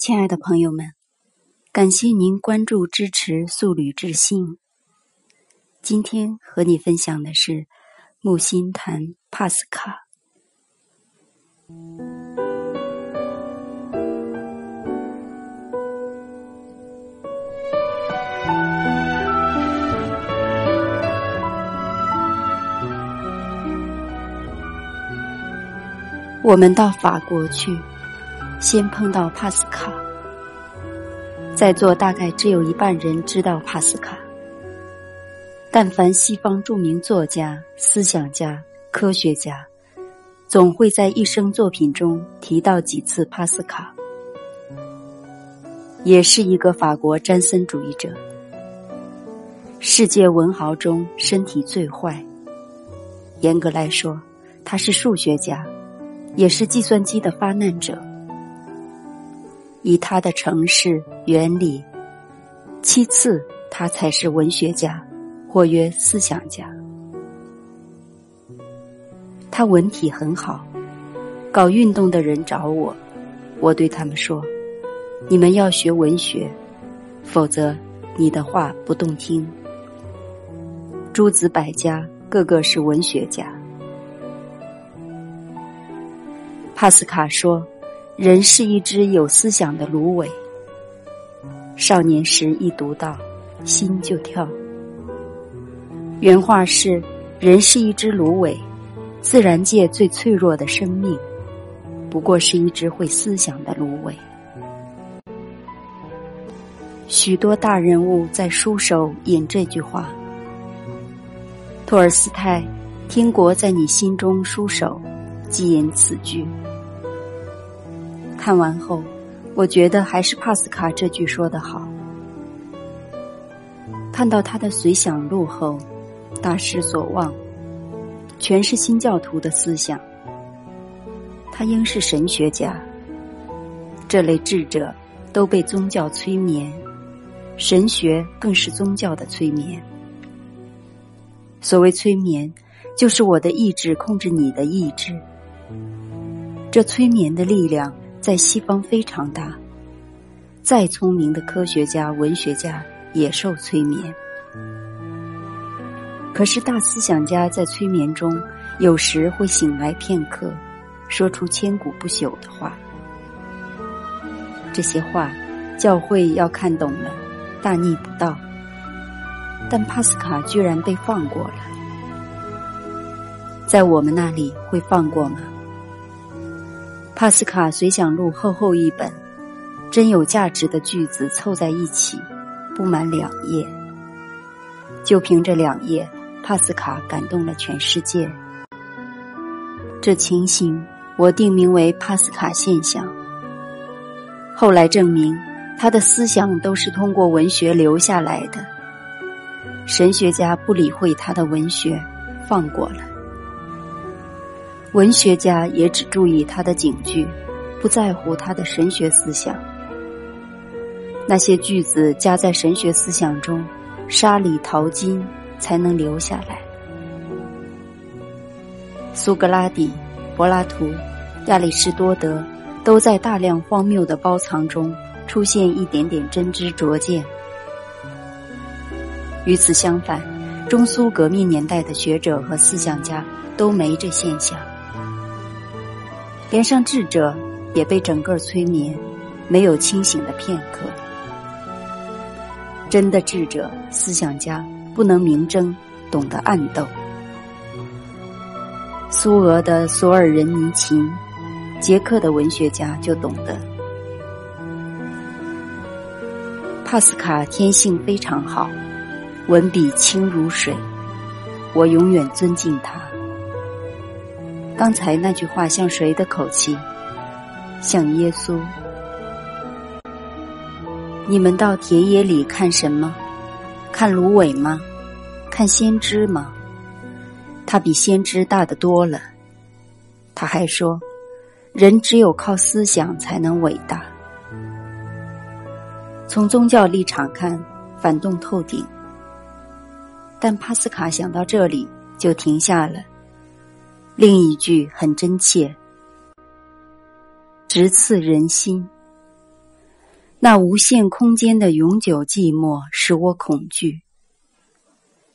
亲爱的朋友们，感谢您关注支持素履智信。今天和你分享的是木心谈帕斯卡。我们到法国去。先碰到帕斯卡，在座大概只有一半人知道帕斯卡。但凡西方著名作家、思想家、科学家，总会在一生作品中提到几次帕斯卡。也是一个法国詹森主义者，世界文豪中身体最坏。严格来说，他是数学家，也是计算机的发难者。以他的城市原理，其次他才是文学家，或曰思想家。他文体很好，搞运动的人找我，我对他们说：“你们要学文学，否则你的话不动听。”诸子百家个个是文学家。帕斯卡说。人是一只有思想的芦苇。少年时一读到，心就跳。原话是：人是一只芦苇，自然界最脆弱的生命，不过是一只会思想的芦苇。许多大人物在书首引这句话。托尔斯泰，《天国在你心中》书首，即引此句。看完后，我觉得还是帕斯卡这句说的好。看到他的《随想录》后，大失所望，全是新教徒的思想。他应是神学家。这类智者都被宗教催眠，神学更是宗教的催眠。所谓催眠，就是我的意志控制你的意志。这催眠的力量。在西方非常大，再聪明的科学家、文学家也受催眠。可是大思想家在催眠中，有时会醒来片刻，说出千古不朽的话。这些话，教会要看懂了，大逆不道。但帕斯卡居然被放过了，在我们那里会放过吗？帕斯卡随想录厚厚一本，真有价值的句子凑在一起，不满两页。就凭这两页，帕斯卡感动了全世界。这情形我定名为帕斯卡现象。后来证明，他的思想都是通过文学留下来的。神学家不理会他的文学，放过了。文学家也只注意他的警句，不在乎他的神学思想。那些句子加在神学思想中，沙里淘金才能留下来。苏格拉底、柏拉图、亚里士多德都在大量荒谬的包藏中出现一点点真知灼见。与此相反，中苏革命年代的学者和思想家都没这现象。连上智者也被整个催眠，没有清醒的片刻。真的智者、思想家不能明争，懂得暗斗。苏俄的索尔仁尼琴，捷克的文学家就懂得。帕斯卡天性非常好，文笔清如水，我永远尊敬他。刚才那句话像谁的口气？像耶稣。你们到田野里看什么？看芦苇吗？看先知吗？他比先知大得多了。他还说，人只有靠思想才能伟大。从宗教立场看，反动透顶。但帕斯卡想到这里就停下了。另一句很真切，直刺人心。那无限空间的永久寂寞使我恐惧。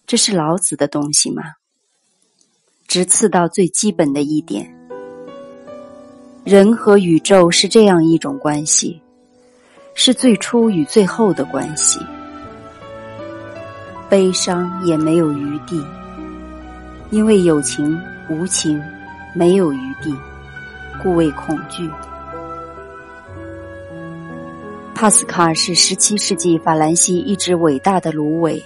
这是老子的东西吗？直刺到最基本的一点：人和宇宙是这样一种关系，是最初与最后的关系。悲伤也没有余地，因为友情无情没有余地，故为恐惧。帕斯卡是十七世纪法兰西一支伟大的芦苇，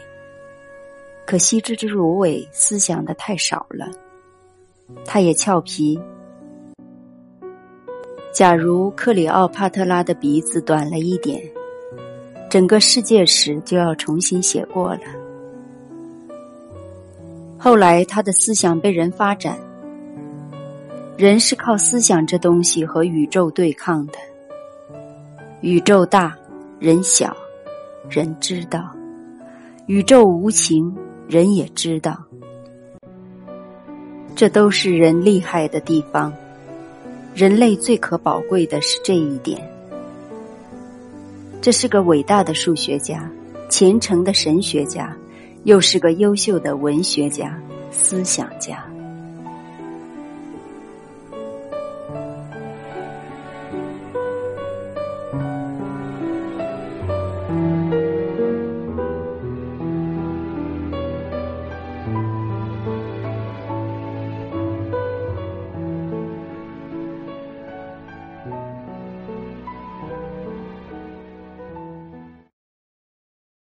可惜这只芦苇思想的太少了。他也俏皮。假如克里奥帕特拉的鼻子短了一点，整个世界史就要重新写过了。后来他的思想被人发展，人是靠思想这东西和宇宙对抗的。宇宙大，人小，人知道；宇宙无情，人也知道。这都是人厉害的地方。人类最可宝贵的是这一点。这是个伟大的数学家，虔诚的神学家，又是个优秀的文学家、思想家。